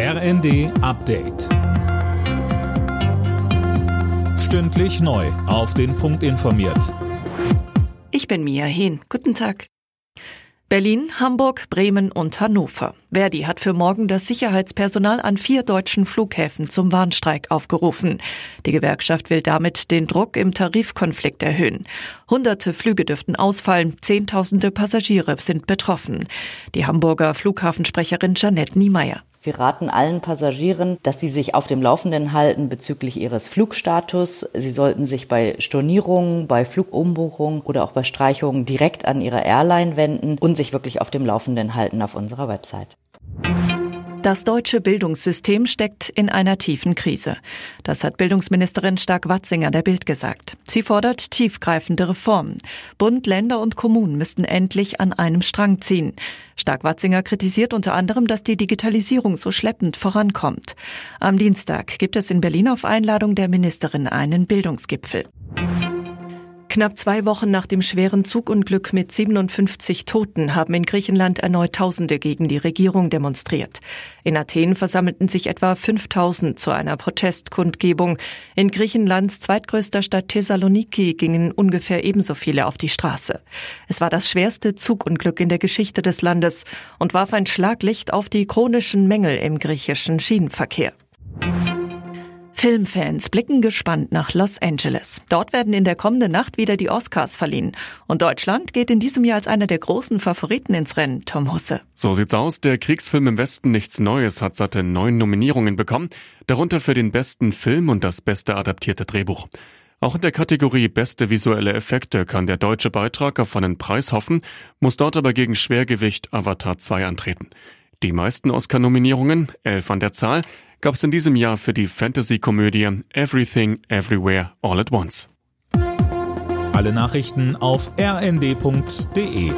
RND Update. Stündlich neu. Auf den Punkt informiert. Ich bin Mia Hehn. Guten Tag. Berlin, Hamburg, Bremen und Hannover. Verdi hat für morgen das Sicherheitspersonal an vier deutschen Flughäfen zum Warnstreik aufgerufen. Die Gewerkschaft will damit den Druck im Tarifkonflikt erhöhen. Hunderte Flüge dürften ausfallen, Zehntausende Passagiere sind betroffen. Die Hamburger Flughafensprecherin Janette Niemeyer. Wir raten allen Passagieren, dass sie sich auf dem Laufenden halten bezüglich ihres Flugstatus. Sie sollten sich bei Stornierungen, bei Flugumbuchungen oder auch bei Streichungen direkt an ihre Airline wenden und sich wirklich auf dem Laufenden halten auf unserer Website. Das deutsche Bildungssystem steckt in einer tiefen Krise. Das hat Bildungsministerin Stark-Watzinger der Bild gesagt. Sie fordert tiefgreifende Reformen. Bund, Länder und Kommunen müssten endlich an einem Strang ziehen. Stark-Watzinger kritisiert unter anderem, dass die Digitalisierung so schleppend vorankommt. Am Dienstag gibt es in Berlin auf Einladung der Ministerin einen Bildungsgipfel. Knapp zwei Wochen nach dem schweren Zugunglück mit 57 Toten haben in Griechenland erneut Tausende gegen die Regierung demonstriert. In Athen versammelten sich etwa 5000 zu einer Protestkundgebung. In Griechenlands zweitgrößter Stadt Thessaloniki gingen ungefähr ebenso viele auf die Straße. Es war das schwerste Zugunglück in der Geschichte des Landes und warf ein Schlaglicht auf die chronischen Mängel im griechischen Schienenverkehr. Filmfans blicken gespannt nach Los Angeles. Dort werden in der kommenden Nacht wieder die Oscars verliehen. Und Deutschland geht in diesem Jahr als einer der großen Favoriten ins Rennen, Tom Husse. So sieht's aus. Der Kriegsfilm im Westen Nichts Neues hat satte neun Nominierungen bekommen, darunter für den besten Film und das beste adaptierte Drehbuch. Auch in der Kategorie Beste visuelle Effekte kann der deutsche Beitrag auf einen Preis hoffen, muss dort aber gegen Schwergewicht Avatar 2 antreten. Die meisten Oscar-Nominierungen, elf an der Zahl, gab es in diesem Jahr für die Fantasy-Komödie Everything Everywhere All at Once. Alle Nachrichten auf rnd.de